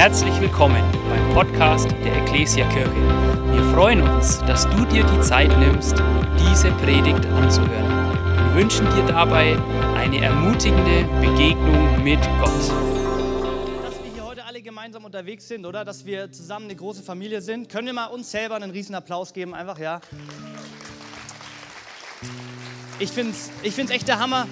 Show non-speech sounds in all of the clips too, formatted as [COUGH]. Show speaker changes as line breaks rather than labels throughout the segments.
Herzlich willkommen beim Podcast der Ecclesia Kirche. Wir freuen uns, dass du dir die Zeit nimmst, diese Predigt anzuhören. Wir wünschen dir dabei eine ermutigende Begegnung mit Gott.
dass wir hier heute alle gemeinsam unterwegs sind, oder? Dass wir zusammen eine große Familie sind. Können wir mal uns selber einen riesen Applaus geben? Einfach, ja. Ich finde es ich find's echt der Hammer,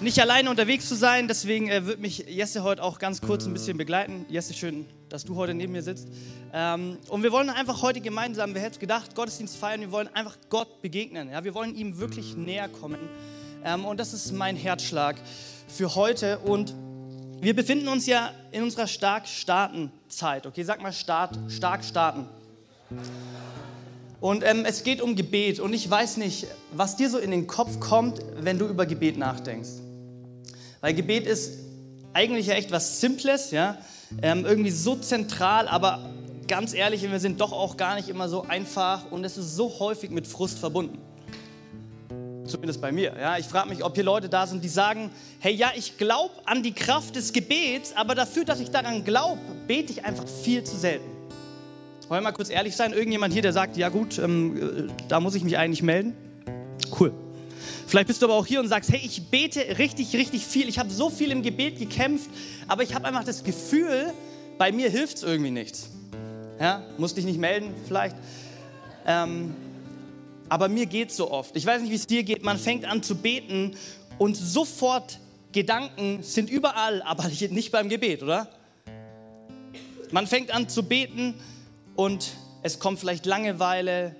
nicht alleine unterwegs zu sein. Deswegen äh, wird mich Jesse heute auch ganz kurz ein bisschen begleiten. Jesse, schön, dass du heute neben mir sitzt. Ähm, und wir wollen einfach heute gemeinsam, wer hätte gedacht, Gottesdienst feiern. Wir wollen einfach Gott begegnen. Ja? Wir wollen ihm wirklich näher kommen. Ähm, und das ist mein Herzschlag für heute. Und wir befinden uns ja in unserer stark starten Zeit. Okay, sag mal Start, stark starten. Und ähm, es geht um Gebet. Und ich weiß nicht, was dir so in den Kopf kommt, wenn du über Gebet nachdenkst. Weil Gebet ist eigentlich ja echt was Simples, ja, ähm, irgendwie so zentral, aber ganz ehrlich, wir sind doch auch gar nicht immer so einfach und es ist so häufig mit Frust verbunden. Zumindest bei mir. Ja. Ich frage mich, ob hier Leute da sind, die sagen, hey ja, ich glaube an die Kraft des Gebets, aber dafür, dass ich daran glaube, bete ich einfach viel zu selten. Wollen wir mal kurz ehrlich sein? Irgendjemand hier, der sagt, ja gut, ähm, äh, da muss ich mich eigentlich melden? Vielleicht bist du aber auch hier und sagst, hey, ich bete richtig, richtig viel. Ich habe so viel im Gebet gekämpft, aber ich habe einfach das Gefühl, bei mir hilft es irgendwie nichts. Ja, musst dich nicht melden vielleicht. Ähm, aber mir geht so oft. Ich weiß nicht, wie es dir geht. Man fängt an zu beten und sofort Gedanken sind überall, aber [LAUGHS] nicht beim Gebet, oder? Man fängt an zu beten und es kommt vielleicht Langeweile,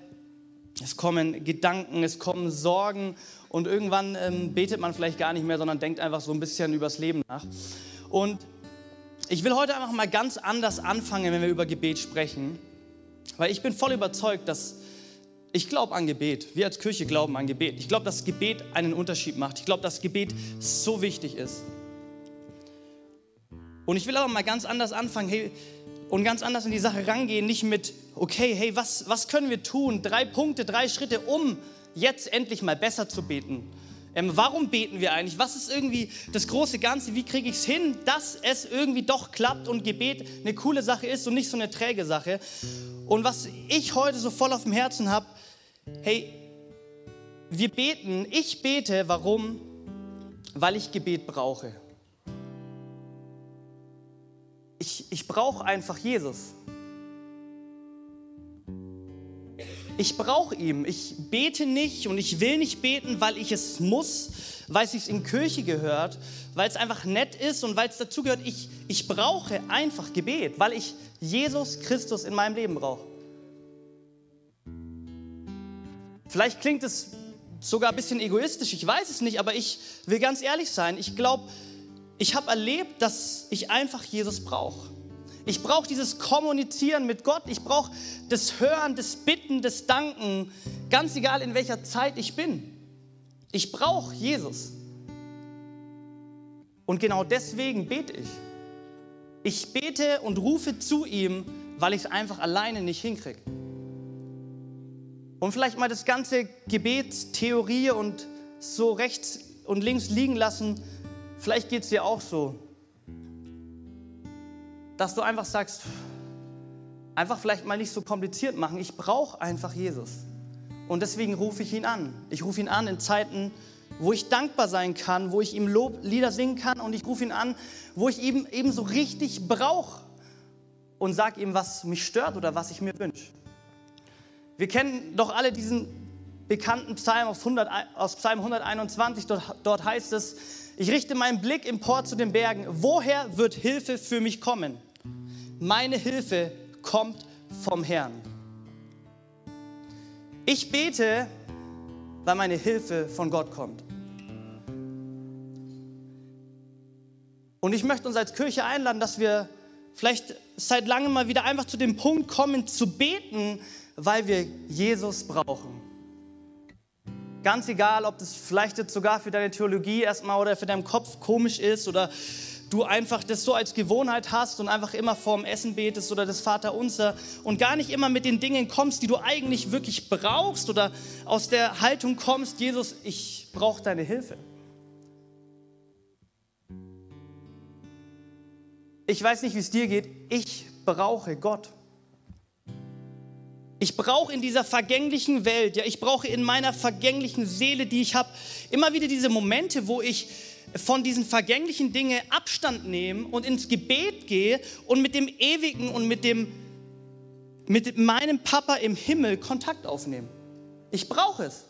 es kommen Gedanken, es kommen Sorgen und irgendwann ähm, betet man vielleicht gar nicht mehr, sondern denkt einfach so ein bisschen übers Leben nach. Und ich will heute einfach mal ganz anders anfangen, wenn wir über Gebet sprechen, weil ich bin voll überzeugt, dass ich glaube an Gebet. Wir als Kirche glauben an Gebet. Ich glaube, dass Gebet einen Unterschied macht. Ich glaube, dass Gebet so wichtig ist. Und ich will aber mal ganz anders anfangen hey, und ganz anders in die Sache rangehen. Nicht mit, okay, hey, was, was können wir tun? Drei Punkte, drei Schritte, um jetzt endlich mal besser zu beten. Ähm, warum beten wir eigentlich? Was ist irgendwie das große Ganze? Wie kriege ich es hin, dass es irgendwie doch klappt und Gebet eine coole Sache ist und nicht so eine träge Sache? Und was ich heute so voll auf dem Herzen habe, hey, wir beten, ich bete, warum? Weil ich Gebet brauche. Ich, ich brauche einfach Jesus. Ich brauche ihn. Ich bete nicht und ich will nicht beten, weil ich es muss, weil es sich in Kirche gehört, weil es einfach nett ist und weil es dazu gehört. Ich, ich brauche einfach Gebet, weil ich Jesus Christus in meinem Leben brauche. Vielleicht klingt es sogar ein bisschen egoistisch, ich weiß es nicht, aber ich will ganz ehrlich sein. Ich glaube, ich habe erlebt, dass ich einfach Jesus brauche. Ich brauche dieses Kommunizieren mit Gott. Ich brauche das Hören, das Bitten, das Danken, ganz egal in welcher Zeit ich bin. Ich brauche Jesus. Und genau deswegen bete ich. Ich bete und rufe zu ihm, weil ich es einfach alleine nicht hinkriege. Und vielleicht mal das ganze Gebetstheorie und so rechts und links liegen lassen. Vielleicht geht es dir auch so dass du einfach sagst, einfach vielleicht mal nicht so kompliziert machen. Ich brauche einfach Jesus. Und deswegen rufe ich ihn an. Ich rufe ihn an in Zeiten, wo ich dankbar sein kann, wo ich ihm Lob, Lieder singen kann und ich rufe ihn an, wo ich ihm eben so richtig brauche und sage ihm, was mich stört oder was ich mir wünsche. Wir kennen doch alle diesen bekannten Psalm aus, 100, aus Psalm 121. Dort, dort heißt es, ich richte meinen Blick empor zu den Bergen. Woher wird Hilfe für mich kommen? meine Hilfe kommt vom Herrn. Ich bete, weil meine Hilfe von Gott kommt. Und ich möchte uns als Kirche einladen, dass wir vielleicht seit langem mal wieder einfach zu dem Punkt kommen, zu beten, weil wir Jesus brauchen. Ganz egal, ob das vielleicht jetzt sogar für deine Theologie erstmal oder für deinen Kopf komisch ist oder du einfach das so als Gewohnheit hast und einfach immer vorm Essen betest oder das Vaterunser und gar nicht immer mit den Dingen kommst, die du eigentlich wirklich brauchst oder aus der Haltung kommst, Jesus, ich brauche deine Hilfe. ich weiß nicht, wie es dir geht, ich brauche Gott. Ich brauche in dieser vergänglichen Welt, ja, ich brauche in meiner vergänglichen Seele, die ich habe, immer wieder diese Momente, wo ich von diesen vergänglichen Dingen Abstand nehme und ins Gebet gehe und mit dem Ewigen und mit, dem, mit meinem Papa im Himmel Kontakt aufnehme. Ich brauche es.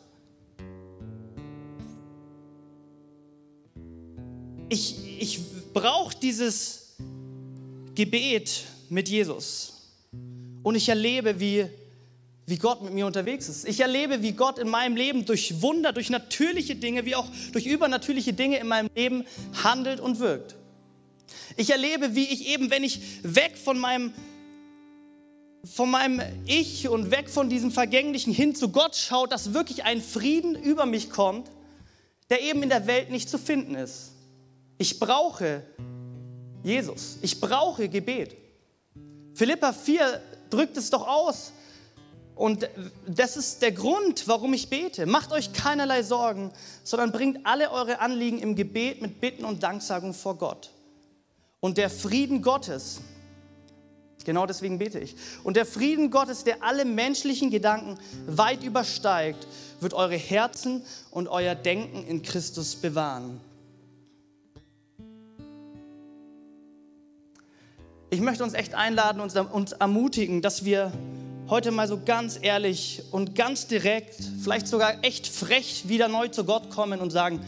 Ich, ich brauche dieses Gebet mit Jesus. Und ich erlebe, wie wie Gott mit mir unterwegs ist. Ich erlebe, wie Gott in meinem Leben durch Wunder, durch natürliche Dinge, wie auch durch übernatürliche Dinge in meinem Leben handelt und wirkt. Ich erlebe, wie ich eben, wenn ich weg von meinem, von meinem Ich und weg von diesem Vergänglichen hin zu Gott schaue, dass wirklich ein Frieden über mich kommt, der eben in der Welt nicht zu finden ist. Ich brauche Jesus. Ich brauche Gebet. Philippa 4 drückt es doch aus. Und das ist der Grund, warum ich bete. Macht euch keinerlei Sorgen, sondern bringt alle eure Anliegen im Gebet mit Bitten und Danksagung vor Gott. Und der Frieden Gottes, genau deswegen bete ich, und der Frieden Gottes, der alle menschlichen Gedanken weit übersteigt, wird eure Herzen und euer Denken in Christus bewahren. Ich möchte uns echt einladen und uns ermutigen, dass wir heute mal so ganz ehrlich und ganz direkt, vielleicht sogar echt frech wieder neu zu Gott kommen und sagen,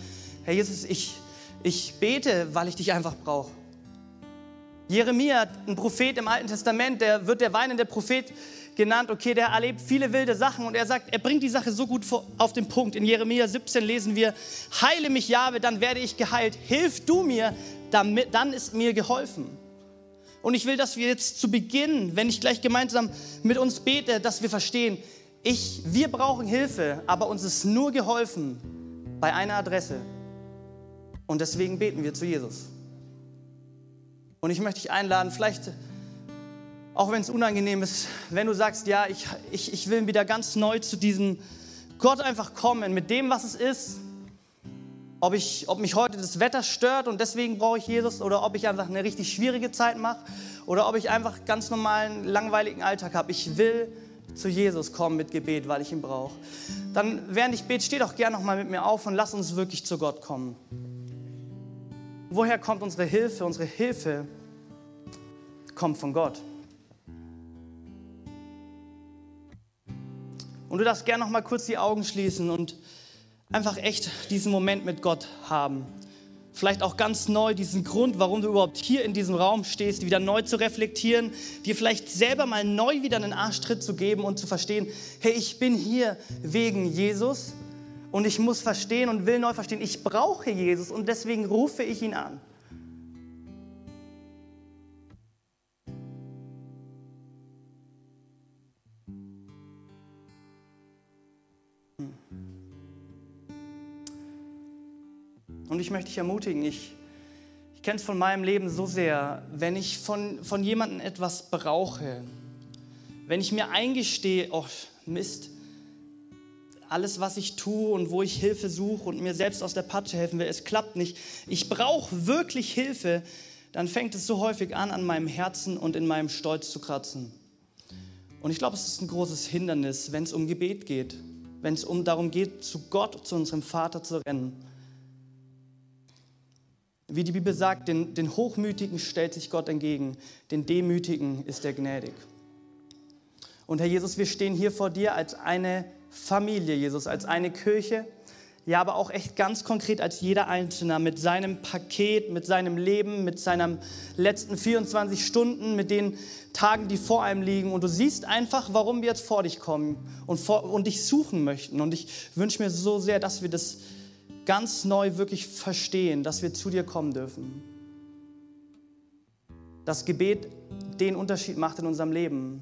Herr Jesus, ich, ich bete, weil ich dich einfach brauche. Jeremia, ein Prophet im Alten Testament, der wird der weinende Prophet genannt. Okay, der erlebt viele wilde Sachen und er sagt, er bringt die Sache so gut auf den Punkt. In Jeremia 17 lesen wir, heile mich, Jahwe, dann werde ich geheilt. Hilf du mir, dann ist mir geholfen. Und ich will, dass wir jetzt zu Beginn, wenn ich gleich gemeinsam mit uns bete, dass wir verstehen, ich, wir brauchen Hilfe, aber uns ist nur geholfen bei einer Adresse. Und deswegen beten wir zu Jesus. Und ich möchte dich einladen, vielleicht, auch wenn es unangenehm ist, wenn du sagst, ja, ich, ich, ich will wieder ganz neu zu diesem Gott einfach kommen, mit dem, was es ist, ob, ich, ob mich heute das Wetter stört und deswegen brauche ich Jesus oder ob ich einfach eine richtig schwierige Zeit mache oder ob ich einfach ganz normalen, langweiligen Alltag habe. Ich will zu Jesus kommen mit Gebet, weil ich ihn brauche. Dann, während ich bete, steh doch gerne nochmal mit mir auf und lass uns wirklich zu Gott kommen. Woher kommt unsere Hilfe? Unsere Hilfe kommt von Gott. Und du darfst gerne noch mal kurz die Augen schließen und einfach echt diesen Moment mit Gott haben. Vielleicht auch ganz neu diesen Grund, warum du überhaupt hier in diesem Raum stehst, wieder neu zu reflektieren, dir vielleicht selber mal neu wieder einen Arschtritt zu geben und zu verstehen, hey, ich bin hier wegen Jesus und ich muss verstehen und will neu verstehen, ich brauche Jesus und deswegen rufe ich ihn an. Und ich möchte dich ermutigen, ich, ich kenne es von meinem Leben so sehr, wenn ich von, von jemandem etwas brauche, wenn ich mir eingestehe, oh Mist, alles, was ich tue und wo ich Hilfe suche und mir selbst aus der Patsche helfen will, es klappt nicht, ich brauche wirklich Hilfe, dann fängt es so häufig an, an meinem Herzen und in meinem Stolz zu kratzen. Und ich glaube, es ist ein großes Hindernis, wenn es um Gebet geht, wenn es um darum geht, zu Gott, zu unserem Vater zu rennen. Wie die Bibel sagt, den, den Hochmütigen stellt sich Gott entgegen, den Demütigen ist er gnädig. Und Herr Jesus, wir stehen hier vor dir als eine Familie, Jesus, als eine Kirche, ja, aber auch echt ganz konkret als jeder Einzelne mit seinem Paket, mit seinem Leben, mit seinen letzten 24 Stunden, mit den Tagen, die vor einem liegen. Und du siehst einfach, warum wir jetzt vor dich kommen und, vor, und dich suchen möchten. Und ich wünsche mir so sehr, dass wir das ganz neu wirklich verstehen, dass wir zu dir kommen dürfen. Das Gebet den Unterschied macht in unserem Leben.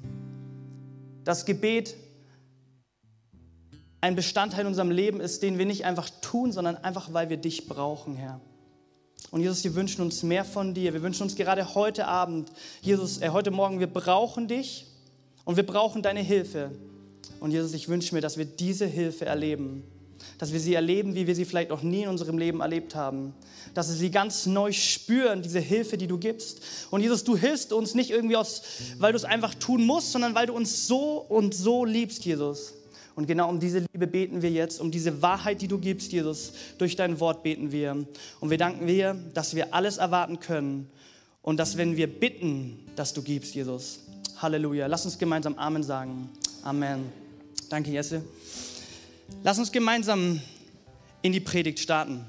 Das Gebet ein Bestandteil in unserem Leben ist, den wir nicht einfach tun, sondern einfach, weil wir dich brauchen, Herr. Und Jesus, wir wünschen uns mehr von dir. Wir wünschen uns gerade heute Abend, Jesus, äh, heute Morgen, wir brauchen dich und wir brauchen deine Hilfe. Und Jesus, ich wünsche mir, dass wir diese Hilfe erleben dass wir sie erleben, wie wir sie vielleicht noch nie in unserem Leben erlebt haben. Dass wir sie ganz neu spüren, diese Hilfe, die du gibst. Und Jesus, du hilfst uns nicht irgendwie aus, weil du es einfach tun musst, sondern weil du uns so und so liebst, Jesus. Und genau um diese Liebe beten wir jetzt, um diese Wahrheit, die du gibst, Jesus. Durch dein Wort beten wir. Und wir danken dir, dass wir alles erwarten können und dass, wenn wir bitten, dass du gibst, Jesus. Halleluja. Lass uns gemeinsam Amen sagen. Amen. Danke, Jesse. Lass uns gemeinsam in die Predigt starten.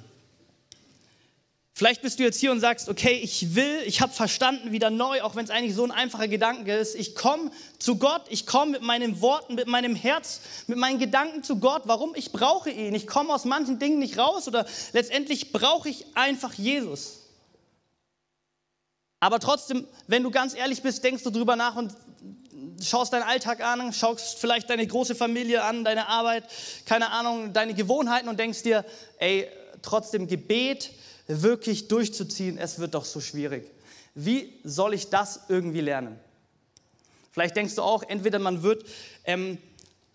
Vielleicht bist du jetzt hier und sagst, okay, ich will, ich habe verstanden wieder neu, auch wenn es eigentlich so ein einfacher Gedanke ist. Ich komme zu Gott, ich komme mit meinen Worten, mit meinem Herz, mit meinen Gedanken zu Gott. Warum? Ich brauche ihn. Ich komme aus manchen Dingen nicht raus oder letztendlich brauche ich einfach Jesus. Aber trotzdem, wenn du ganz ehrlich bist, denkst du drüber nach und schaust deinen Alltag an, schaust vielleicht deine große Familie an, deine Arbeit, keine Ahnung, deine Gewohnheiten und denkst dir, ey, trotzdem Gebet wirklich durchzuziehen, es wird doch so schwierig. Wie soll ich das irgendwie lernen? Vielleicht denkst du auch, entweder man wird ähm,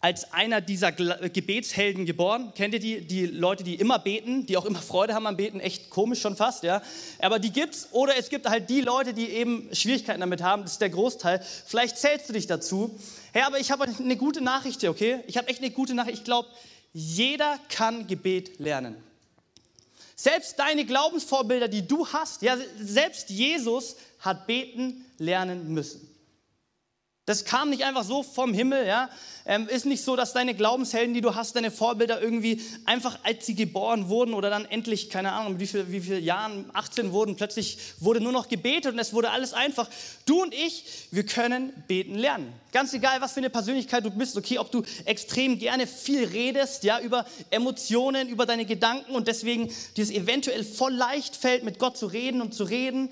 als einer dieser Gebetshelden geboren. Kennt ihr die, die Leute, die immer beten, die auch immer Freude haben am Beten? Echt komisch schon fast, ja. Aber die gibt's. Oder es gibt halt die Leute, die eben Schwierigkeiten damit haben. Das ist der Großteil. Vielleicht zählst du dich dazu. Hey, aber ich habe eine gute Nachricht hier, okay? Ich habe echt eine gute Nachricht. Ich glaube, jeder kann Gebet lernen. Selbst deine Glaubensvorbilder, die du hast, ja, selbst Jesus hat beten lernen müssen. Das kam nicht einfach so vom Himmel, ja. Ähm, ist nicht so, dass deine Glaubenshelden, die du hast, deine Vorbilder irgendwie einfach, als sie geboren wurden oder dann endlich, keine Ahnung, wie viele wie viel Jahren, 18 wurden, plötzlich wurde nur noch gebetet und es wurde alles einfach. Du und ich, wir können beten lernen. Ganz egal, was für eine Persönlichkeit du bist, okay, ob du extrem gerne viel redest, ja, über Emotionen, über deine Gedanken und deswegen dir es eventuell voll leicht fällt, mit Gott zu reden und zu reden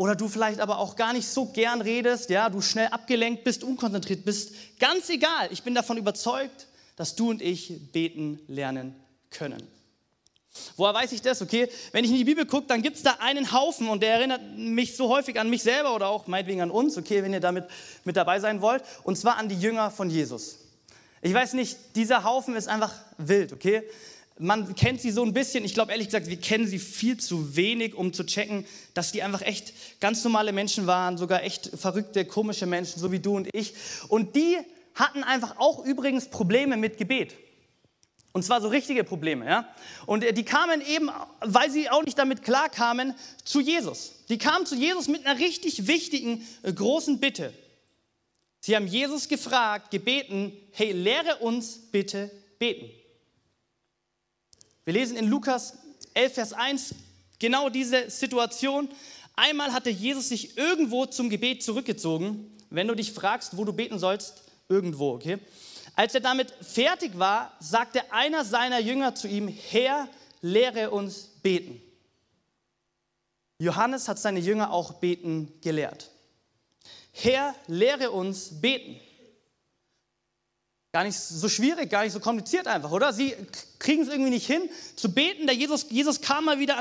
oder du vielleicht aber auch gar nicht so gern redest, ja, du schnell abgelenkt bist, unkonzentriert bist, ganz egal, ich bin davon überzeugt, dass du und ich beten lernen können. Woher weiß ich das? Okay, wenn ich in die Bibel gucke, dann gibt es da einen Haufen und der erinnert mich so häufig an mich selber oder auch meinetwegen an uns, okay, wenn ihr damit mit dabei sein wollt, und zwar an die Jünger von Jesus. Ich weiß nicht, dieser Haufen ist einfach wild, okay? Man kennt sie so ein bisschen. Ich glaube ehrlich gesagt, wir kennen sie viel zu wenig, um zu checken, dass die einfach echt ganz normale Menschen waren, sogar echt verrückte, komische Menschen, so wie du und ich. Und die hatten einfach auch übrigens Probleme mit Gebet. Und zwar so richtige Probleme, ja. Und äh, die kamen eben, weil sie auch nicht damit klarkamen, zu Jesus. Die kamen zu Jesus mit einer richtig wichtigen, äh, großen Bitte. Sie haben Jesus gefragt, gebeten, hey, lehre uns bitte beten. Wir lesen in Lukas 11, Vers 1 genau diese Situation. Einmal hatte Jesus sich irgendwo zum Gebet zurückgezogen. Wenn du dich fragst, wo du beten sollst, irgendwo, okay? Als er damit fertig war, sagte einer seiner Jünger zu ihm, Herr, lehre uns beten. Johannes hat seine Jünger auch beten gelehrt. Herr, lehre uns beten. Gar nicht so schwierig, gar nicht so kompliziert einfach, oder? Sie kriegen es irgendwie nicht hin zu beten. Der Jesus, Jesus kam mal wieder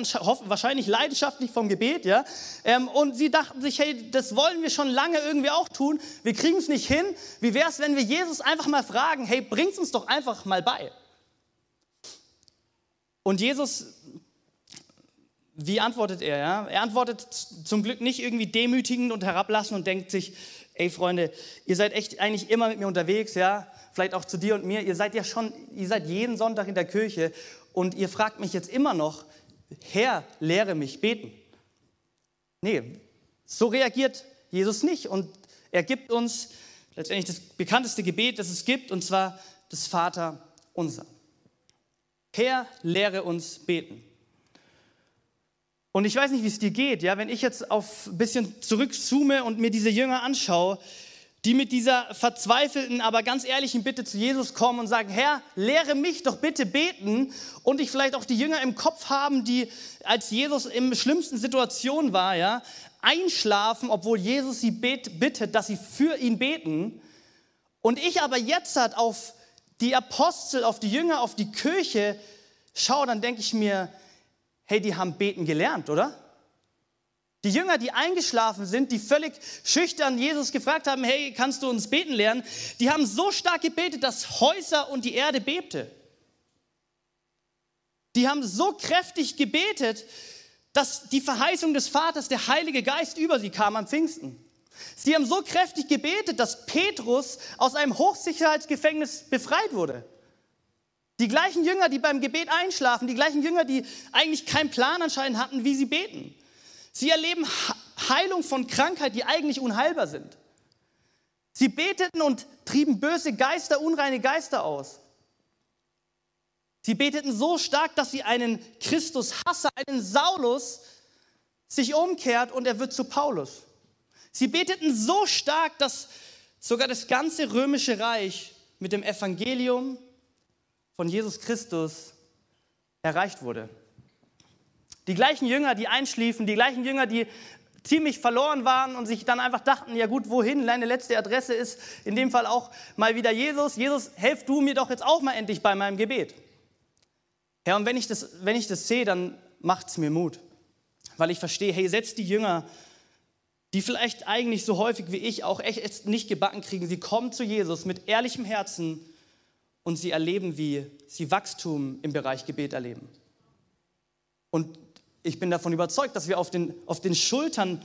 wahrscheinlich leidenschaftlich vom Gebet, ja. Ähm, und sie dachten sich, hey, das wollen wir schon lange irgendwie auch tun. Wir kriegen es nicht hin. Wie wäre es, wenn wir Jesus einfach mal fragen, hey, bringt uns doch einfach mal bei. Und Jesus, wie antwortet er? Ja? Er antwortet zum Glück nicht irgendwie demütigend und herablassend und denkt sich, ey Freunde, ihr seid echt eigentlich immer mit mir unterwegs, ja vielleicht auch zu dir und mir, ihr seid ja schon, ihr seid jeden Sonntag in der Kirche und ihr fragt mich jetzt immer noch, Herr, lehre mich beten. Nee, so reagiert Jesus nicht und er gibt uns letztendlich das bekannteste Gebet, das es gibt, und zwar das Vater unser. Herr, lehre uns beten. Und ich weiß nicht, wie es dir geht, ja, wenn ich jetzt auf ein bisschen zurückzoome und mir diese Jünger anschaue, die mit dieser verzweifelten, aber ganz ehrlichen Bitte zu Jesus kommen und sagen, Herr, lehre mich doch bitte beten und ich vielleicht auch die Jünger im Kopf haben, die als Jesus in schlimmsten Situation war, ja, einschlafen, obwohl Jesus sie bittet, dass sie für ihn beten. Und ich aber jetzt halt auf die Apostel, auf die Jünger, auf die Kirche schaue, dann denke ich mir, hey, die haben beten gelernt, oder? Die Jünger, die eingeschlafen sind, die völlig schüchtern Jesus gefragt haben, hey, kannst du uns beten lernen? Die haben so stark gebetet, dass Häuser und die Erde bebte. die haben so kräftig gebetet, dass die Verheißung des Vaters, der Heilige Geist über sie kam am Pfingsten. Sie haben so kräftig gebetet, dass Petrus aus einem Hochsicherheitsgefängnis befreit wurde. Die gleichen Jünger, die beim Gebet einschlafen, die gleichen Jünger, die eigentlich keinen Plan anscheinend hatten, wie sie beten. Sie erleben Heilung von Krankheit, die eigentlich unheilbar sind. Sie beteten und trieben böse Geister, unreine Geister aus. Sie beteten so stark, dass sie einen Christus-Hasser, einen Saulus, sich umkehrt und er wird zu Paulus. Sie beteten so stark, dass sogar das ganze römische Reich mit dem Evangelium von Jesus Christus erreicht wurde. Die gleichen Jünger, die einschliefen, die gleichen Jünger, die ziemlich verloren waren und sich dann einfach dachten, ja gut, wohin? Deine letzte Adresse ist in dem Fall auch mal wieder Jesus. Jesus, helf du mir doch jetzt auch mal endlich bei meinem Gebet. Ja, und wenn ich das, wenn ich das sehe, dann macht es mir Mut, weil ich verstehe, hey, selbst die Jünger, die vielleicht eigentlich so häufig wie ich auch echt nicht gebacken kriegen, sie kommen zu Jesus mit ehrlichem Herzen und sie erleben, wie sie Wachstum im Bereich Gebet erleben. Und ich bin davon überzeugt, dass wir auf den, auf den Schultern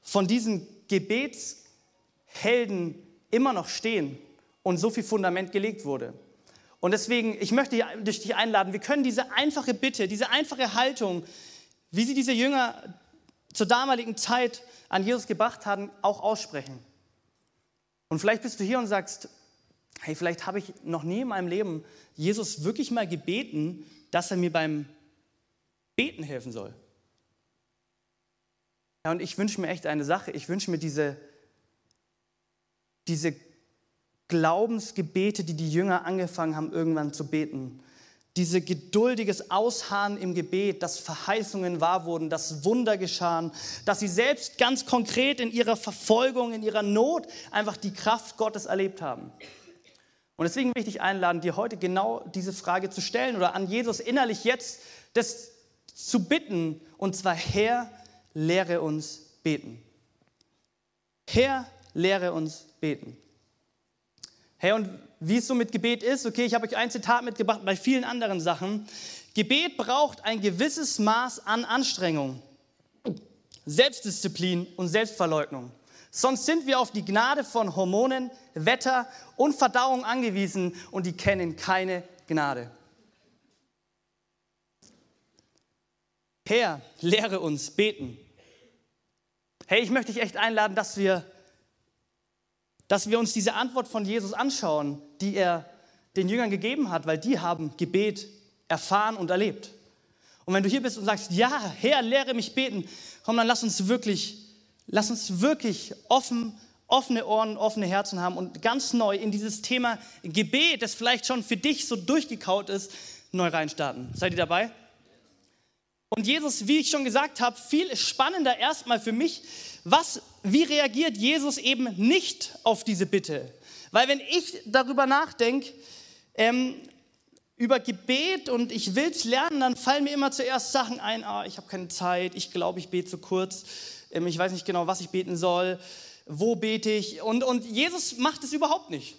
von diesen Gebetshelden immer noch stehen und so viel Fundament gelegt wurde. Und deswegen, ich möchte dich einladen, wir können diese einfache Bitte, diese einfache Haltung, wie sie diese Jünger zur damaligen Zeit an Jesus gebracht haben, auch aussprechen. Und vielleicht bist du hier und sagst, hey, vielleicht habe ich noch nie in meinem Leben Jesus wirklich mal gebeten, dass er mir beim Beten helfen soll. Ja, und ich wünsche mir echt eine Sache. Ich wünsche mir diese, diese Glaubensgebete, die die Jünger angefangen haben, irgendwann zu beten. Diese geduldiges Ausharren im Gebet, dass Verheißungen wahr wurden, dass Wunder geschahen, dass sie selbst ganz konkret in ihrer Verfolgung, in ihrer Not einfach die Kraft Gottes erlebt haben. Und deswegen möchte ich einladen, dir heute genau diese Frage zu stellen oder an Jesus innerlich jetzt das zu bitten, und zwar, Herr, lehre uns beten. Herr, lehre uns beten. Hey, und wie es so mit Gebet ist, okay, ich habe euch ein Zitat mitgebracht bei vielen anderen Sachen. Gebet braucht ein gewisses Maß an Anstrengung, Selbstdisziplin und Selbstverleugnung. Sonst sind wir auf die Gnade von Hormonen, Wetter und Verdauung angewiesen und die kennen keine Gnade. Herr, lehre uns beten. Hey, ich möchte dich echt einladen, dass wir, dass wir uns diese Antwort von Jesus anschauen, die er den Jüngern gegeben hat, weil die haben Gebet erfahren und erlebt. Und wenn du hier bist und sagst, ja, Herr, lehre mich beten, komm, dann lass uns wirklich, lass uns wirklich offen, offene Ohren, offene Herzen haben und ganz neu in dieses Thema Gebet, das vielleicht schon für dich so durchgekaut ist, neu reinstarten. Seid ihr dabei? Und Jesus, wie ich schon gesagt habe, viel spannender erstmal für mich, was, wie reagiert Jesus eben nicht auf diese Bitte? Weil wenn ich darüber nachdenke, ähm, über Gebet und ich will es lernen, dann fallen mir immer zuerst Sachen ein, ah, ich habe keine Zeit, ich glaube, ich bete zu kurz, ich weiß nicht genau, was ich beten soll, wo bete ich. Und, und Jesus macht es überhaupt nicht.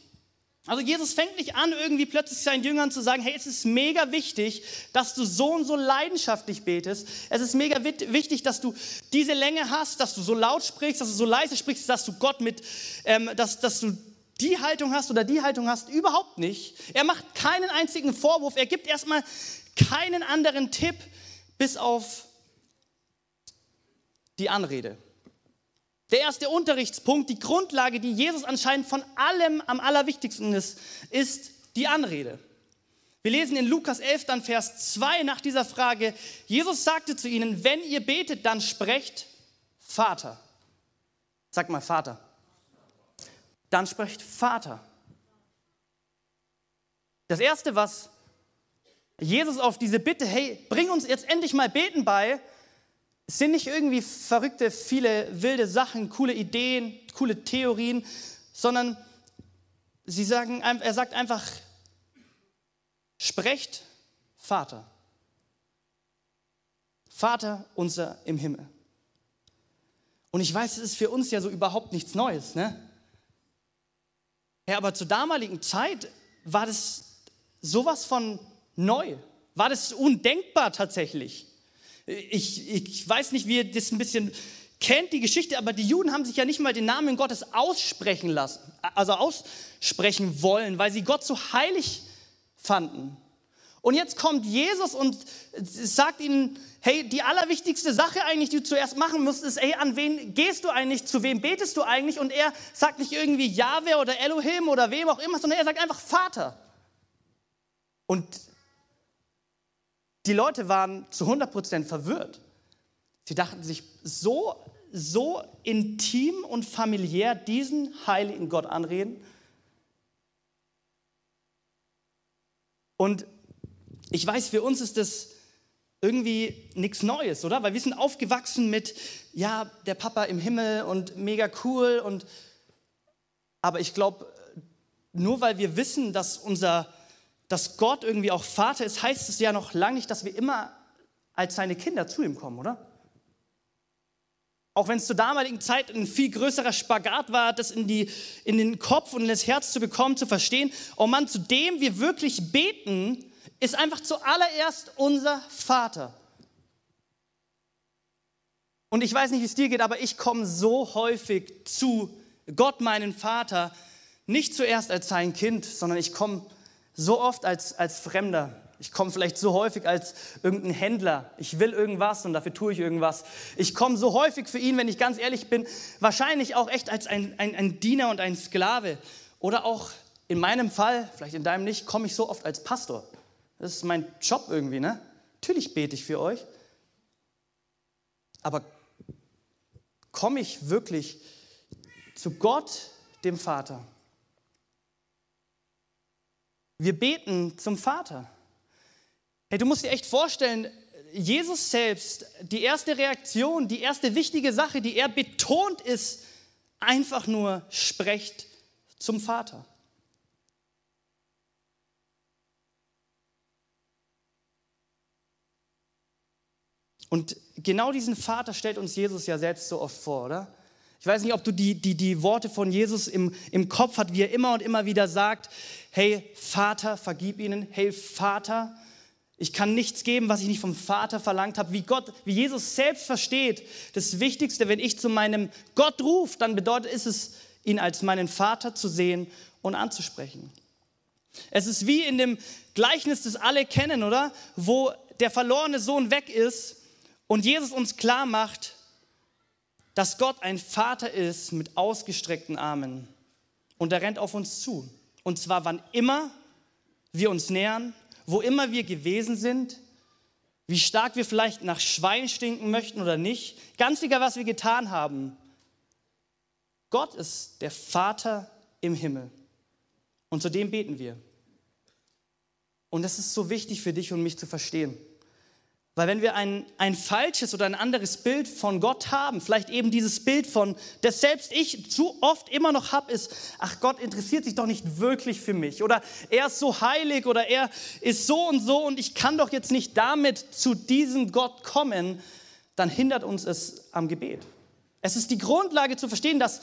Also Jesus fängt nicht an, irgendwie plötzlich seinen Jüngern zu sagen, hey, es ist mega wichtig, dass du so und so leidenschaftlich betest. Es ist mega wichtig, dass du diese Länge hast, dass du so laut sprichst, dass du so leise sprichst, dass du Gott mit, ähm, dass, dass du die Haltung hast oder die Haltung hast. Überhaupt nicht. Er macht keinen einzigen Vorwurf. Er gibt erstmal keinen anderen Tipp, bis auf die Anrede. Der erste Unterrichtspunkt, die Grundlage, die Jesus anscheinend von allem am allerwichtigsten ist, ist die Anrede. Wir lesen in Lukas 11 dann Vers 2 nach dieser Frage, Jesus sagte zu ihnen, wenn ihr betet, dann sprecht Vater. Sag mal Vater. Dann sprecht Vater. Das Erste, was Jesus auf diese Bitte, hey, bring uns jetzt endlich mal Beten bei, es sind nicht irgendwie verrückte, viele wilde Sachen, coole Ideen, coole Theorien, sondern sie sagen, er sagt einfach, sprecht Vater. Vater unser im Himmel. Und ich weiß, es ist für uns ja so überhaupt nichts Neues, ne? Ja, aber zur damaligen Zeit war das sowas von neu. War das undenkbar tatsächlich? Ich, ich weiß nicht, wie ihr das ein bisschen kennt, die Geschichte, aber die Juden haben sich ja nicht mal den Namen Gottes aussprechen lassen, also aussprechen wollen, weil sie Gott so heilig fanden. Und jetzt kommt Jesus und sagt ihnen, hey, die allerwichtigste Sache eigentlich, die du zuerst machen musst, ist, hey, an wen gehst du eigentlich, zu wem betest du eigentlich? Und er sagt nicht irgendwie Jahwe oder Elohim oder wem auch immer, sondern er sagt einfach Vater. Und die Leute waren zu 100% verwirrt. Sie dachten sich, so, so intim und familiär diesen heiligen Gott anreden. Und ich weiß, für uns ist das irgendwie nichts Neues, oder? Weil wir sind aufgewachsen mit, ja, der Papa im Himmel und mega cool und aber ich glaube, nur weil wir wissen, dass unser, dass Gott irgendwie auch Vater ist, heißt es ja noch lange nicht, dass wir immer als seine Kinder zu ihm kommen, oder? Auch wenn es zur damaligen Zeit ein viel größerer Spagat war, das in, die, in den Kopf und in das Herz zu bekommen, zu verstehen, oh Mann, zu dem wir wirklich beten, ist einfach zuallererst unser Vater. Und ich weiß nicht, wie es dir geht, aber ich komme so häufig zu Gott, meinen Vater, nicht zuerst als sein Kind, sondern ich komme so oft als, als Fremder. Ich komme vielleicht so häufig als irgendein Händler. Ich will irgendwas und dafür tue ich irgendwas. Ich komme so häufig für ihn, wenn ich ganz ehrlich bin, wahrscheinlich auch echt als ein, ein, ein Diener und ein Sklave. Oder auch in meinem Fall, vielleicht in deinem nicht, komme ich so oft als Pastor. Das ist mein Job irgendwie, ne? Natürlich bete ich für euch. Aber komme ich wirklich zu Gott, dem Vater? Wir beten zum Vater. Hey, du musst dir echt vorstellen, Jesus selbst, die erste Reaktion, die erste wichtige Sache, die er betont, ist einfach nur, sprecht zum Vater. Und genau diesen Vater stellt uns Jesus ja selbst so oft vor, oder? Ich weiß nicht, ob du die, die, die Worte von Jesus im, im Kopf hast, wie er immer und immer wieder sagt, hey Vater, vergib ihnen, hey Vater, ich kann nichts geben, was ich nicht vom Vater verlangt habe. Wie Gott, wie Jesus selbst versteht, das Wichtigste, wenn ich zu meinem Gott rufe, dann bedeutet es, ihn als meinen Vater zu sehen und anzusprechen. Es ist wie in dem Gleichnis, das alle kennen, oder? Wo der verlorene Sohn weg ist und Jesus uns klar macht, dass Gott ein Vater ist mit ausgestreckten Armen. Und er rennt auf uns zu. Und zwar wann immer wir uns nähern, wo immer wir gewesen sind, wie stark wir vielleicht nach Schwein stinken möchten oder nicht, ganz egal, was wir getan haben. Gott ist der Vater im Himmel. Und zu dem beten wir. Und das ist so wichtig für dich und mich zu verstehen. Weil wenn wir ein, ein falsches oder ein anderes Bild von Gott haben, vielleicht eben dieses Bild von, das selbst ich zu oft immer noch habe, ist, ach Gott interessiert sich doch nicht wirklich für mich oder er ist so heilig oder er ist so und so und ich kann doch jetzt nicht damit zu diesem Gott kommen, dann hindert uns es am Gebet. Es ist die Grundlage zu verstehen, dass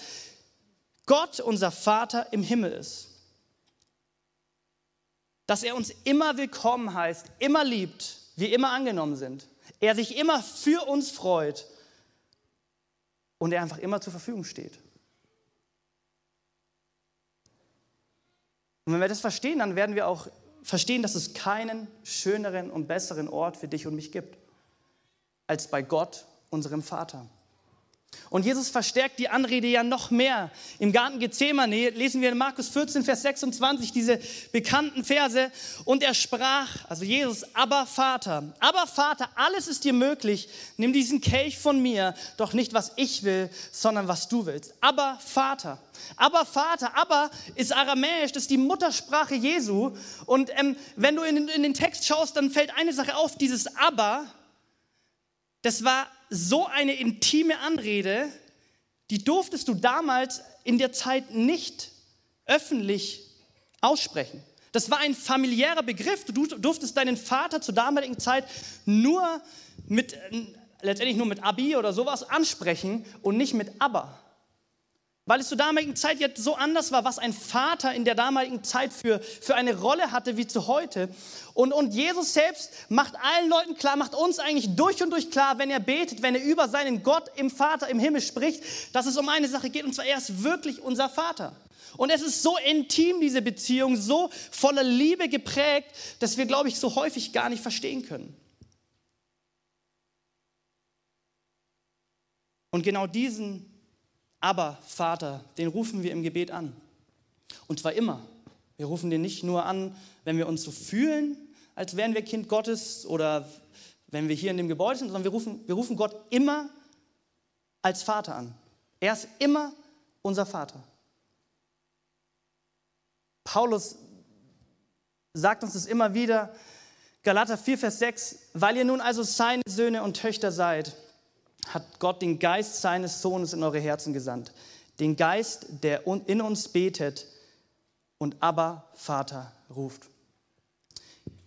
Gott unser Vater im Himmel ist. Dass er uns immer willkommen heißt, immer liebt wir immer angenommen sind. Er sich immer für uns freut und er einfach immer zur Verfügung steht. Und wenn wir das verstehen, dann werden wir auch verstehen, dass es keinen schöneren und besseren Ort für dich und mich gibt, als bei Gott, unserem Vater. Und Jesus verstärkt die Anrede ja noch mehr. Im Garten Gethsemane lesen wir in Markus 14, Vers 26 diese bekannten Verse. Und er sprach, also Jesus, aber Vater, aber Vater, alles ist dir möglich. Nimm diesen Kelch von mir, doch nicht was ich will, sondern was du willst. Aber Vater. Aber Vater, aber ist aramäisch, das ist die Muttersprache Jesu. Und ähm, wenn du in, in den Text schaust, dann fällt eine Sache auf, dieses aber, das war so eine intime Anrede, die durftest du damals in der Zeit nicht öffentlich aussprechen. Das war ein familiärer Begriff. Du durftest deinen Vater zur damaligen Zeit nur mit, letztendlich nur mit Abi oder sowas ansprechen und nicht mit Aber. Weil es zur damaligen Zeit jetzt so anders war, was ein Vater in der damaligen Zeit für, für eine Rolle hatte wie zu heute. Und, und Jesus selbst macht allen Leuten klar, macht uns eigentlich durch und durch klar, wenn er betet, wenn er über seinen Gott im Vater im Himmel spricht, dass es um eine Sache geht, und zwar er ist wirklich unser Vater. Und es ist so intim, diese Beziehung, so voller Liebe geprägt, dass wir, glaube ich, so häufig gar nicht verstehen können. Und genau diesen aber Vater, den rufen wir im Gebet an. Und zwar immer. Wir rufen den nicht nur an, wenn wir uns so fühlen, als wären wir Kind Gottes oder wenn wir hier in dem Gebäude sind, sondern wir rufen, wir rufen Gott immer als Vater an. Er ist immer unser Vater. Paulus sagt uns das immer wieder, Galater 4, Vers 6, weil ihr nun also seine Söhne und Töchter seid, hat Gott den Geist seines Sohnes in eure Herzen gesandt. Den Geist, der in uns betet und aber Vater ruft.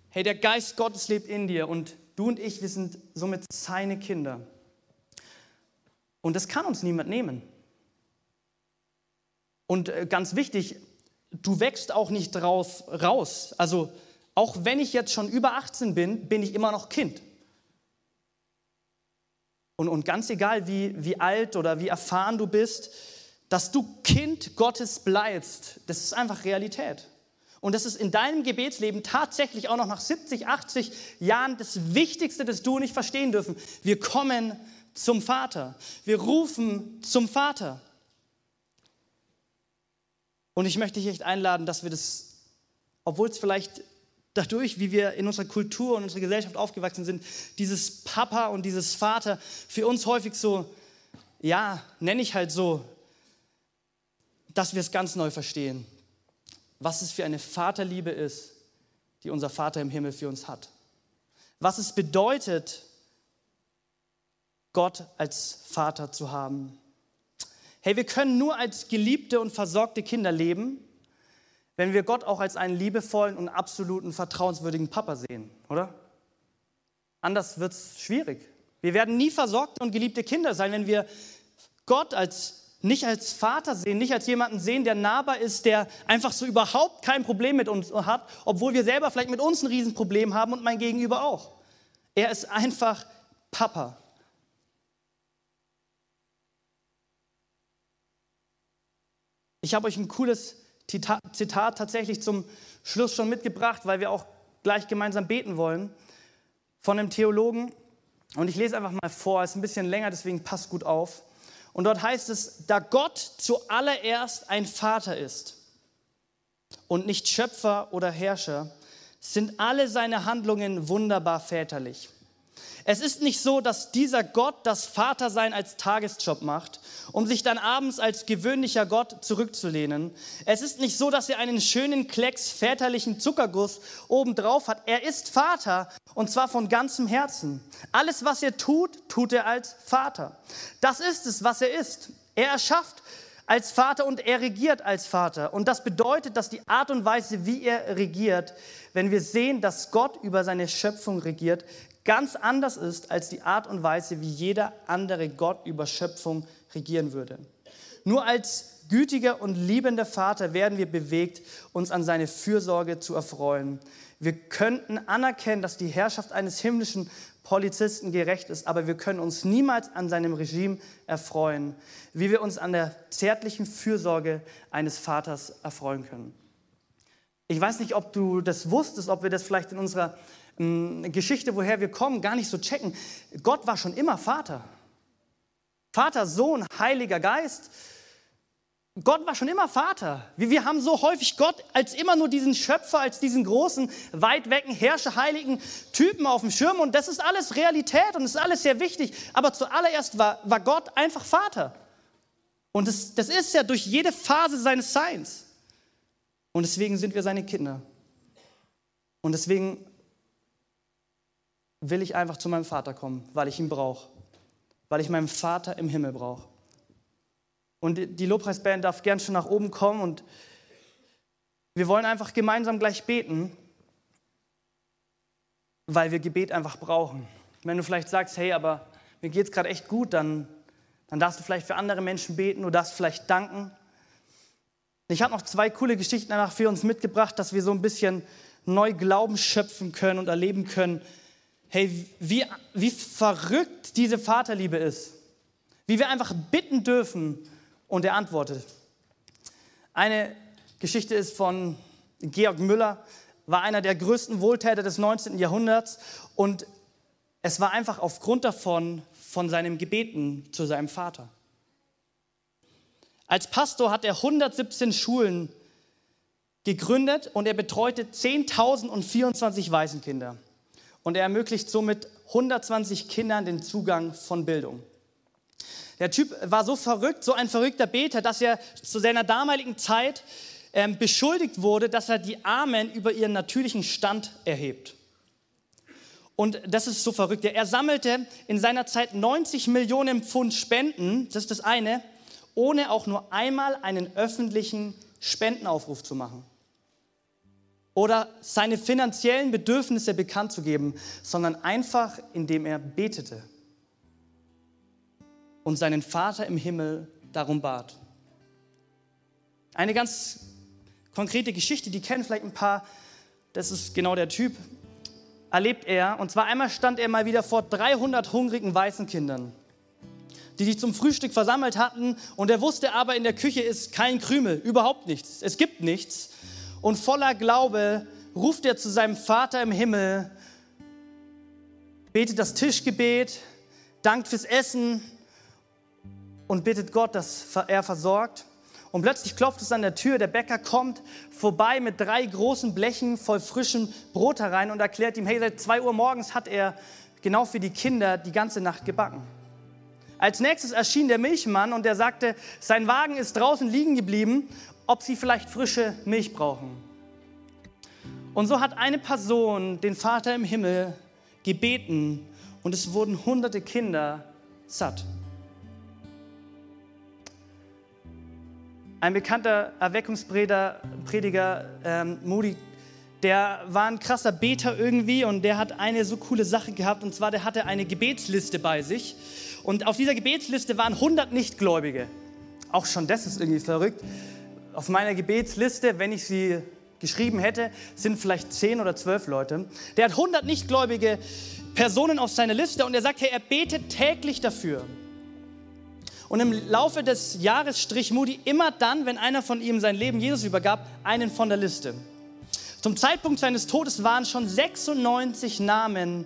Hey, der Geist Gottes lebt in dir und du und ich, wir sind somit seine Kinder. Und das kann uns niemand nehmen. Und äh, ganz wichtig, du wächst auch nicht draus raus. Also auch wenn ich jetzt schon über 18 bin, bin ich immer noch Kind. Und, und ganz egal, wie, wie alt oder wie erfahren du bist, dass du Kind Gottes bleibst, das ist einfach Realität. Und das ist in deinem Gebetsleben tatsächlich auch noch nach 70, 80 Jahren das Wichtigste, das du nicht verstehen dürfen. Wir kommen zum Vater. Wir rufen zum Vater. Und ich möchte dich echt einladen, dass wir das, obwohl es vielleicht dadurch, wie wir in unserer Kultur und unserer Gesellschaft aufgewachsen sind, dieses Papa und dieses Vater für uns häufig so, ja, nenne ich halt so, dass wir es ganz neu verstehen, was es für eine Vaterliebe ist, die unser Vater im Himmel für uns hat. Was es bedeutet, Gott als Vater zu haben. Hey, wir können nur als geliebte und versorgte Kinder leben, wenn wir Gott auch als einen liebevollen und absoluten vertrauenswürdigen Papa sehen, oder? Anders wird es schwierig. Wir werden nie versorgte und geliebte Kinder sein, wenn wir Gott als, nicht als Vater sehen, nicht als jemanden sehen, der nahbar ist, der einfach so überhaupt kein Problem mit uns hat, obwohl wir selber vielleicht mit uns ein Riesenproblem haben und mein Gegenüber auch. Er ist einfach Papa. Ich habe euch ein cooles Zitat tatsächlich zum Schluss schon mitgebracht, weil wir auch gleich gemeinsam beten wollen, von einem Theologen. Und ich lese einfach mal vor, es ist ein bisschen länger, deswegen passt gut auf. Und dort heißt es, da Gott zuallererst ein Vater ist und nicht Schöpfer oder Herrscher, sind alle seine Handlungen wunderbar väterlich. Es ist nicht so, dass dieser Gott das Vatersein als Tagesjob macht, um sich dann abends als gewöhnlicher Gott zurückzulehnen. Es ist nicht so, dass er einen schönen Klecks väterlichen Zuckerguss obendrauf hat. Er ist Vater und zwar von ganzem Herzen. Alles, was er tut, tut er als Vater. Das ist es, was er ist. Er erschafft als Vater und er regiert als Vater. Und das bedeutet, dass die Art und Weise, wie er regiert, wenn wir sehen, dass Gott über seine Schöpfung regiert, ganz anders ist als die Art und Weise, wie jeder andere Gott über Schöpfung regieren würde. Nur als gütiger und liebender Vater werden wir bewegt, uns an seine Fürsorge zu erfreuen. Wir könnten anerkennen, dass die Herrschaft eines himmlischen Polizisten gerecht ist, aber wir können uns niemals an seinem Regime erfreuen, wie wir uns an der zärtlichen Fürsorge eines Vaters erfreuen können. Ich weiß nicht, ob du das wusstest, ob wir das vielleicht in unserer ähm, Geschichte, woher wir kommen, gar nicht so checken. Gott war schon immer Vater. Vater, Sohn, Heiliger Geist. Gott war schon immer Vater. Wir, haben so häufig Gott als immer nur diesen Schöpfer, als diesen großen, weit wecken, Herrscher, heiligen Typen auf dem Schirm. Und das ist alles Realität und ist alles sehr wichtig. Aber zuallererst war, war Gott einfach Vater. Und das, das ist ja durch jede Phase seines Seins. Und deswegen sind wir seine Kinder. Und deswegen will ich einfach zu meinem Vater kommen, weil ich ihn brauche, weil ich meinen Vater im Himmel brauche. Und die Lobpreisband darf gern schon nach oben kommen und wir wollen einfach gemeinsam gleich beten, weil wir Gebet einfach brauchen. Wenn du vielleicht sagst, hey, aber mir geht es gerade echt gut, dann, Dann darfst du vielleicht für andere Menschen beten, du darfst vielleicht danken. Ich habe noch zwei coole Geschichten danach für uns mitgebracht, dass wir so ein bisschen neu Glauben schöpfen können und erleben können, hey, wie, wie verrückt diese Vaterliebe ist. Wie wir einfach bitten dürfen und er antwortet. Eine Geschichte ist von Georg Müller, war einer der größten Wohltäter des 19. Jahrhunderts und es war einfach aufgrund davon von seinem Gebeten zu seinem Vater. Als Pastor hat er 117 Schulen gegründet und er betreute 10.024 Waisenkinder. Und er ermöglicht somit 120 Kindern den Zugang von Bildung. Der Typ war so verrückt, so ein verrückter Beter, dass er zu seiner damaligen Zeit ähm, beschuldigt wurde, dass er die Armen über ihren natürlichen Stand erhebt. Und das ist so verrückt. Er sammelte in seiner Zeit 90 Millionen Pfund Spenden, das ist das eine, ohne auch nur einmal einen öffentlichen Spendenaufruf zu machen. Oder seine finanziellen Bedürfnisse bekannt zu geben, sondern einfach, indem er betete und seinen Vater im Himmel darum bat. Eine ganz konkrete Geschichte, die kennen vielleicht ein paar, das ist genau der Typ, erlebt er. Und zwar einmal stand er mal wieder vor 300 hungrigen Waisenkindern, die sich zum Frühstück versammelt hatten. Und er wusste aber, in der Küche ist kein Krümel, überhaupt nichts. Es gibt nichts. Und voller Glaube ruft er zu seinem Vater im Himmel, betet das Tischgebet, dankt fürs Essen und bittet Gott, dass er versorgt. Und plötzlich klopft es an der Tür. Der Bäcker kommt vorbei mit drei großen Blechen voll frischem Brot herein und erklärt ihm, hey, seit zwei Uhr morgens hat er genau für die Kinder die ganze Nacht gebacken. Als nächstes erschien der Milchmann und er sagte, sein Wagen ist draußen liegen geblieben, ob sie vielleicht frische Milch brauchen. Und so hat eine Person den Vater im Himmel gebeten und es wurden hunderte Kinder satt. Ein bekannter Erweckungsprediger, Prediger, ähm, Moody, der war ein krasser Beter irgendwie und der hat eine so coole Sache gehabt und zwar der hatte eine Gebetsliste bei sich und auf dieser Gebetsliste waren 100 Nichtgläubige. Auch schon das ist irgendwie verrückt. Auf meiner Gebetsliste, wenn ich sie geschrieben hätte, sind vielleicht 10 oder 12 Leute. Der hat 100 nichtgläubige Personen auf seiner Liste und er sagt, hey, er betet täglich dafür. Und im Laufe des Jahres strich Moody immer dann, wenn einer von ihm sein Leben Jesus übergab, einen von der Liste. Zum Zeitpunkt seines Todes waren schon 96 Namen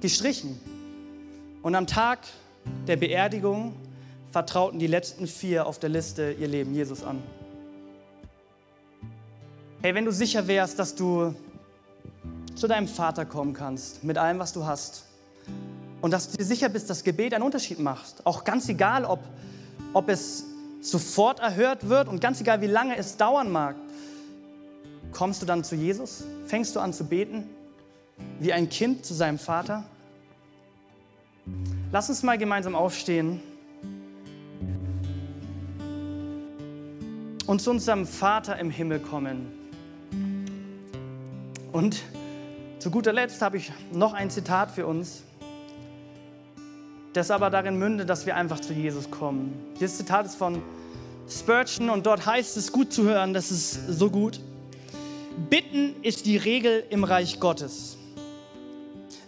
gestrichen. Und am Tag der Beerdigung vertrauten die letzten vier auf der Liste ihr Leben Jesus an. Hey, wenn du sicher wärst, dass du zu deinem Vater kommen kannst mit allem, was du hast, und dass du dir sicher bist, dass Gebet einen Unterschied macht. Auch ganz egal, ob, ob es sofort erhört wird und ganz egal, wie lange es dauern mag. Kommst du dann zu Jesus? Fängst du an zu beten? Wie ein Kind zu seinem Vater? Lass uns mal gemeinsam aufstehen und zu unserem Vater im Himmel kommen. Und zu guter Letzt habe ich noch ein Zitat für uns das aber darin mündet, dass wir einfach zu Jesus kommen. Dieses Zitat ist von Spurgeon und dort heißt es gut zu hören, das ist so gut. Bitten ist die Regel im Reich Gottes.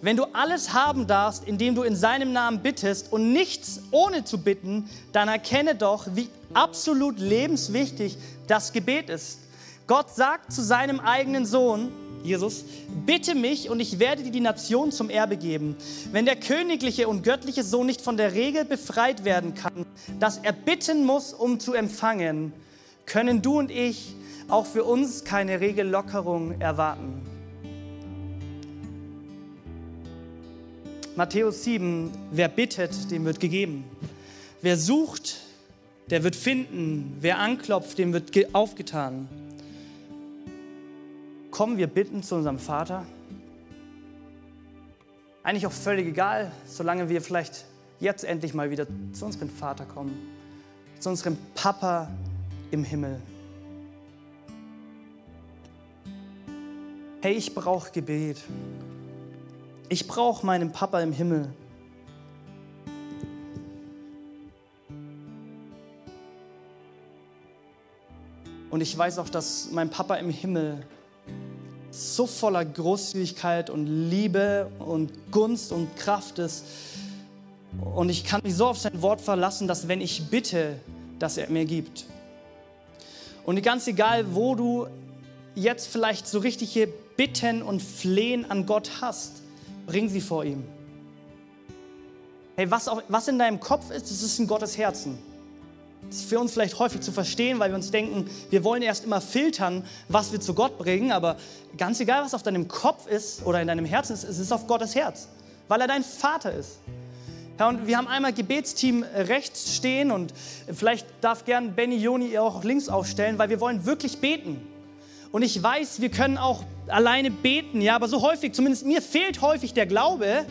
Wenn du alles haben darfst, indem du in seinem Namen bittest und nichts ohne zu bitten, dann erkenne doch, wie absolut lebenswichtig das Gebet ist. Gott sagt zu seinem eigenen Sohn, Jesus, bitte mich und ich werde dir die Nation zum Erbe geben. Wenn der königliche und göttliche Sohn nicht von der Regel befreit werden kann, dass er bitten muss, um zu empfangen, können du und ich auch für uns keine Regellockerung erwarten. Matthäus 7, wer bittet, dem wird gegeben. Wer sucht, der wird finden. Wer anklopft, dem wird aufgetan Kommen wir bitten zu unserem Vater. Eigentlich auch völlig egal, solange wir vielleicht jetzt endlich mal wieder zu unserem Vater kommen, zu unserem Papa im Himmel. Hey, ich brauche Gebet. Ich brauche meinen Papa im Himmel. Und ich weiß auch, dass mein Papa im Himmel so voller Großzügigkeit und Liebe und Gunst und Kraft ist. Und ich kann mich so auf sein Wort verlassen, dass wenn ich bitte, dass er mir gibt. Und ganz egal, wo du jetzt vielleicht so richtige Bitten und Flehen an Gott hast, bring sie vor ihm. Hey, was, auch, was in deinem Kopf ist, das ist in Gottes Herzen. Das ist für uns vielleicht häufig zu verstehen, weil wir uns denken, wir wollen erst immer filtern, was wir zu Gott bringen, aber ganz egal, was auf deinem Kopf ist oder in deinem Herzen ist, es ist auf Gottes Herz, weil er dein Vater ist. Ja, und wir haben einmal Gebetsteam rechts stehen und vielleicht darf gern Benny Joni auch links aufstellen, weil wir wollen wirklich beten. Und ich weiß, wir können auch alleine beten, ja, aber so häufig, zumindest mir fehlt häufig der Glaube,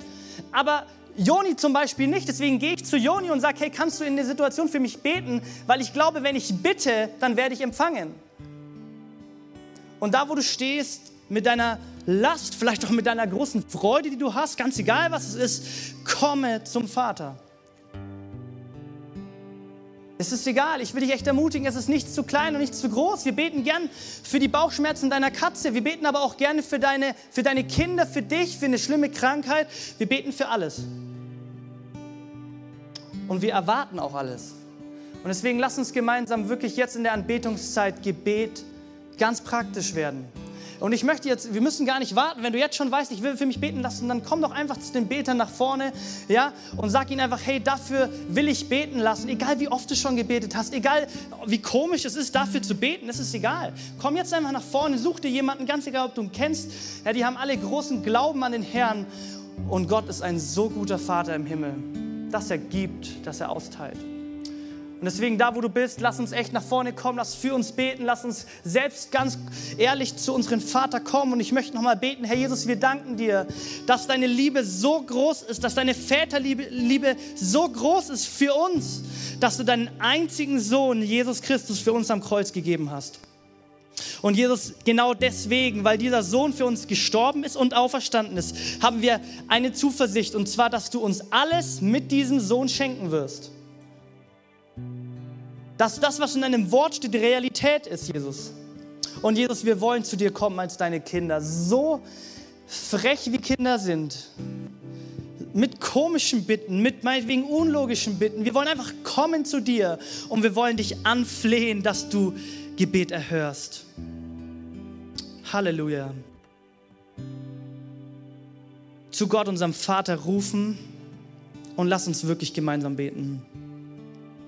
aber Joni zum Beispiel nicht. Deswegen gehe ich zu Joni und sage, hey, kannst du in der Situation für mich beten? Weil ich glaube, wenn ich bitte, dann werde ich empfangen. Und da, wo du stehst, mit deiner Last, vielleicht auch mit deiner großen Freude, die du hast, ganz egal was es ist, komme zum Vater. Es ist egal, ich will dich echt ermutigen, es ist nichts zu klein und nichts zu groß. Wir beten gern für die Bauchschmerzen deiner Katze, wir beten aber auch gerne für deine, für deine Kinder, für dich, für eine schlimme Krankheit. Wir beten für alles. Und wir erwarten auch alles. Und deswegen lass uns gemeinsam wirklich jetzt in der Anbetungszeit Gebet ganz praktisch werden. Und ich möchte jetzt, wir müssen gar nicht warten, wenn du jetzt schon weißt, ich will für mich beten lassen, dann komm doch einfach zu den Betern nach vorne, ja, und sag ihnen einfach, hey, dafür will ich beten lassen, egal wie oft du schon gebetet hast, egal wie komisch es ist, dafür zu beten, das ist egal. Komm jetzt einfach nach vorne, such dir jemanden, ganz egal, ob du ihn kennst, ja, die haben alle großen Glauben an den Herrn und Gott ist ein so guter Vater im Himmel dass er gibt, dass er austeilt. Und deswegen, da wo du bist, lass uns echt nach vorne kommen, lass für uns beten, lass uns selbst ganz ehrlich zu unserem Vater kommen. Und ich möchte nochmal beten, Herr Jesus, wir danken dir, dass deine Liebe so groß ist, dass deine Väterliebe Liebe so groß ist für uns, dass du deinen einzigen Sohn, Jesus Christus, für uns am Kreuz gegeben hast. Und Jesus, genau deswegen, weil dieser Sohn für uns gestorben ist und auferstanden ist, haben wir eine Zuversicht, und zwar, dass du uns alles mit diesem Sohn schenken wirst. Dass das, was in deinem Wort steht, Realität ist, Jesus. Und Jesus, wir wollen zu dir kommen als deine Kinder. So frech wie Kinder sind, mit komischen Bitten, mit meinetwegen unlogischen Bitten. Wir wollen einfach kommen zu dir und wir wollen dich anflehen, dass du Gebet erhörst. Halleluja. Zu Gott, unserem Vater, rufen und lass uns wirklich gemeinsam beten.